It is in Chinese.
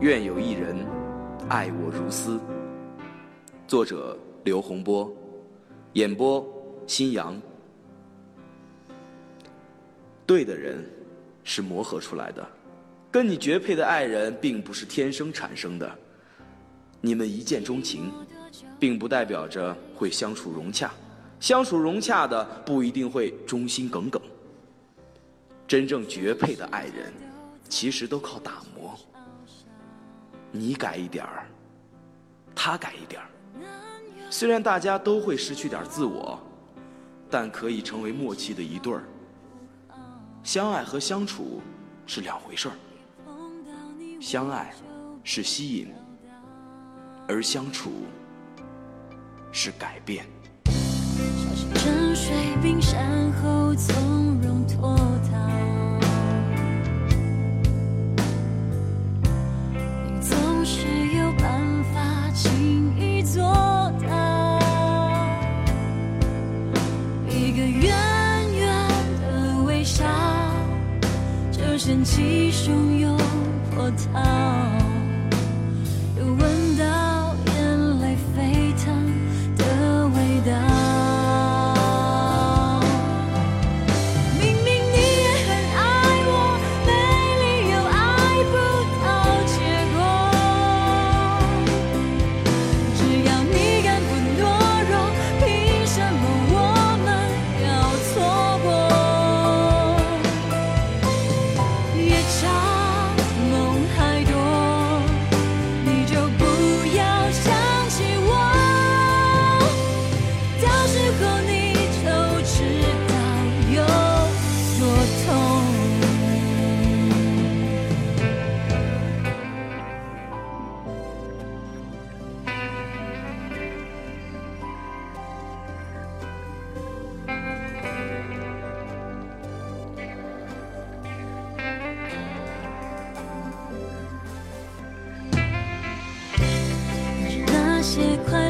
愿有一人爱我如斯。作者刘洪波，演播新阳。对的人是磨合出来的，跟你绝配的爱人并不是天生产生的。你们一见钟情，并不代表着会相处融洽，相处融洽的不一定会忠心耿耿。真正绝配的爱人，其实都靠打磨。你改一点儿，他改一点儿。虽然大家都会失去点自我，但可以成为默契的一对儿。相爱和相处是两回事儿，相爱是吸引，而相处是改变。沉睡冰山后，从卷起汹涌波涛。些快乐。